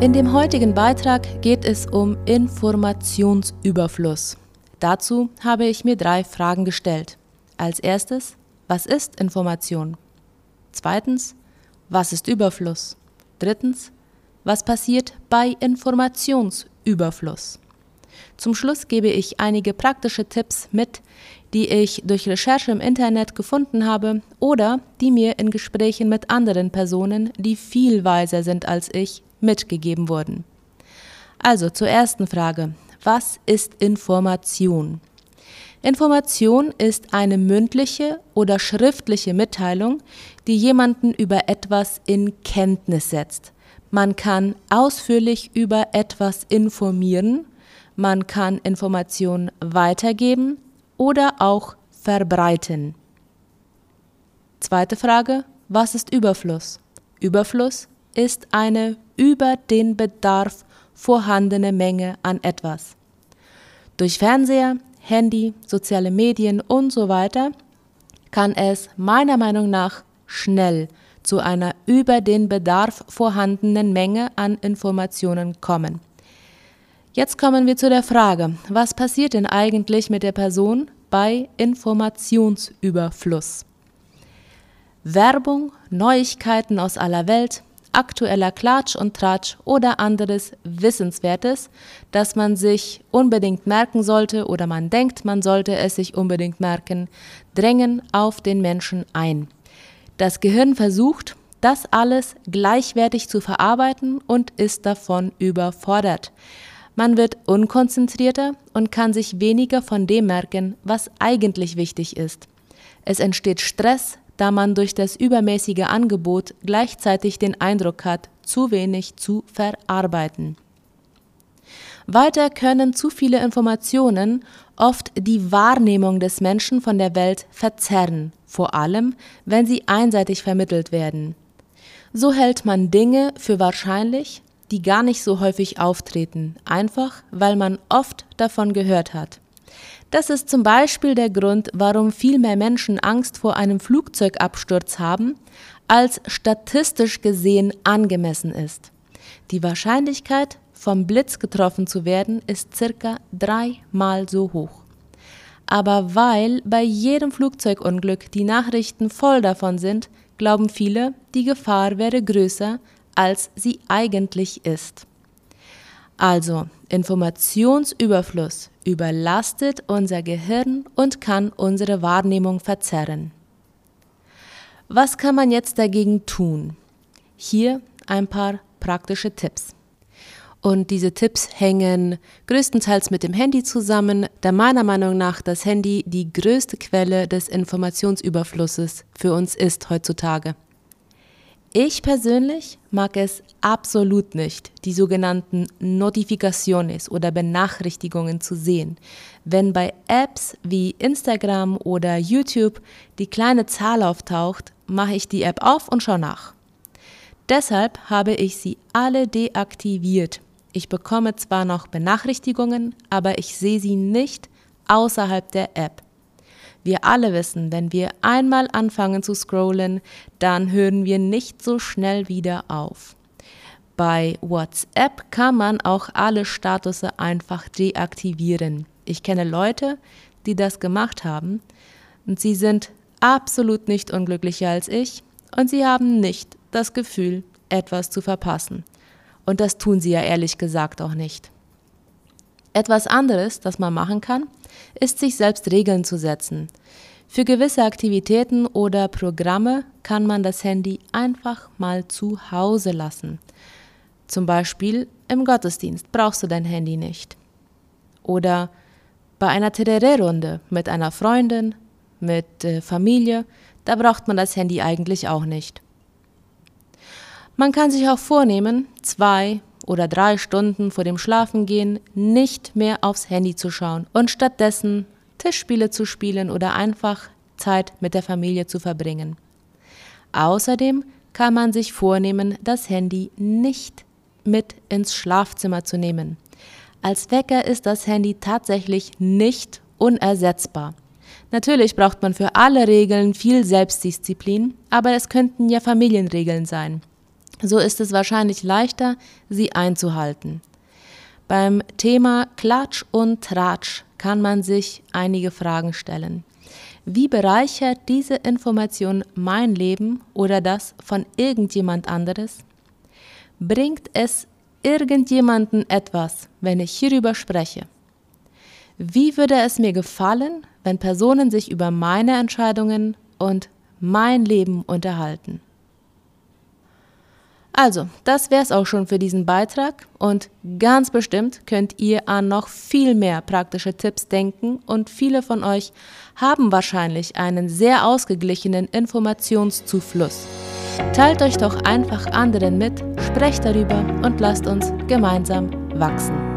In dem heutigen Beitrag geht es um Informationsüberfluss. Dazu habe ich mir drei Fragen gestellt. Als erstes, was ist Information? Zweitens, was ist Überfluss? Drittens, was passiert bei Informationsüberfluss? Zum Schluss gebe ich einige praktische Tipps mit, die ich durch Recherche im Internet gefunden habe oder die mir in Gesprächen mit anderen Personen, die viel weiser sind als ich, mitgegeben wurden. Also zur ersten Frage. Was ist Information? Information ist eine mündliche oder schriftliche Mitteilung, die jemanden über etwas in Kenntnis setzt. Man kann ausführlich über etwas informieren, man kann Informationen weitergeben oder auch verbreiten. Zweite Frage, was ist Überfluss? Überfluss ist eine über den Bedarf vorhandene Menge an etwas. Durch Fernseher, Handy, soziale Medien und so weiter kann es meiner Meinung nach schnell zu einer über den Bedarf vorhandenen Menge an Informationen kommen. Jetzt kommen wir zu der Frage, was passiert denn eigentlich mit der Person bei Informationsüberfluss? Werbung, Neuigkeiten aus aller Welt, aktueller Klatsch und Tratsch oder anderes Wissenswertes, das man sich unbedingt merken sollte oder man denkt, man sollte es sich unbedingt merken, drängen auf den Menschen ein. Das Gehirn versucht, das alles gleichwertig zu verarbeiten und ist davon überfordert. Man wird unkonzentrierter und kann sich weniger von dem merken, was eigentlich wichtig ist. Es entsteht Stress, da man durch das übermäßige Angebot gleichzeitig den Eindruck hat, zu wenig zu verarbeiten. Weiter können zu viele Informationen oft die Wahrnehmung des Menschen von der Welt verzerren, vor allem wenn sie einseitig vermittelt werden. So hält man Dinge für wahrscheinlich, die gar nicht so häufig auftreten, einfach weil man oft davon gehört hat. Das ist zum Beispiel der Grund, warum viel mehr Menschen Angst vor einem Flugzeugabsturz haben, als statistisch gesehen angemessen ist. Die Wahrscheinlichkeit, vom Blitz getroffen zu werden, ist circa dreimal so hoch. Aber weil bei jedem Flugzeugunglück die Nachrichten voll davon sind, glauben viele, die Gefahr wäre größer, als sie eigentlich ist. Also, Informationsüberfluss überlastet unser Gehirn und kann unsere Wahrnehmung verzerren. Was kann man jetzt dagegen tun? Hier ein paar praktische Tipps. Und diese Tipps hängen größtenteils mit dem Handy zusammen, da meiner Meinung nach das Handy die größte Quelle des Informationsüberflusses für uns ist heutzutage. Ich persönlich mag es absolut nicht, die sogenannten Notificaciones oder Benachrichtigungen zu sehen. Wenn bei Apps wie Instagram oder YouTube die kleine Zahl auftaucht, mache ich die App auf und schaue nach. Deshalb habe ich sie alle deaktiviert. Ich bekomme zwar noch Benachrichtigungen, aber ich sehe sie nicht außerhalb der App. Wir alle wissen, wenn wir einmal anfangen zu scrollen, dann hören wir nicht so schnell wieder auf. Bei WhatsApp kann man auch alle Statusse einfach deaktivieren. Ich kenne Leute, die das gemacht haben und sie sind absolut nicht unglücklicher als ich und sie haben nicht das Gefühl, etwas zu verpassen. Und das tun sie ja ehrlich gesagt auch nicht. Etwas anderes, das man machen kann, ist sich selbst Regeln zu setzen. Für gewisse Aktivitäten oder Programme kann man das Handy einfach mal zu Hause lassen. Zum Beispiel im Gottesdienst brauchst du dein Handy nicht. Oder bei einer Tereré-Runde mit einer Freundin, mit äh, Familie, da braucht man das Handy eigentlich auch nicht. Man kann sich auch vornehmen, zwei oder drei Stunden vor dem Schlafengehen nicht mehr aufs Handy zu schauen und stattdessen Tischspiele zu spielen oder einfach Zeit mit der Familie zu verbringen. Außerdem kann man sich vornehmen, das Handy nicht mit ins Schlafzimmer zu nehmen. Als Wecker ist das Handy tatsächlich nicht unersetzbar. Natürlich braucht man für alle Regeln viel Selbstdisziplin, aber es könnten ja Familienregeln sein. So ist es wahrscheinlich leichter, sie einzuhalten. Beim Thema Klatsch und Tratsch kann man sich einige Fragen stellen. Wie bereichert diese Information mein Leben oder das von irgendjemand anderes? Bringt es irgendjemanden etwas, wenn ich hierüber spreche? Wie würde es mir gefallen, wenn Personen sich über meine Entscheidungen und mein Leben unterhalten? Also, das wäre es auch schon für diesen Beitrag und ganz bestimmt könnt ihr an noch viel mehr praktische Tipps denken und viele von euch haben wahrscheinlich einen sehr ausgeglichenen Informationszufluss. Teilt euch doch einfach anderen mit, sprecht darüber und lasst uns gemeinsam wachsen.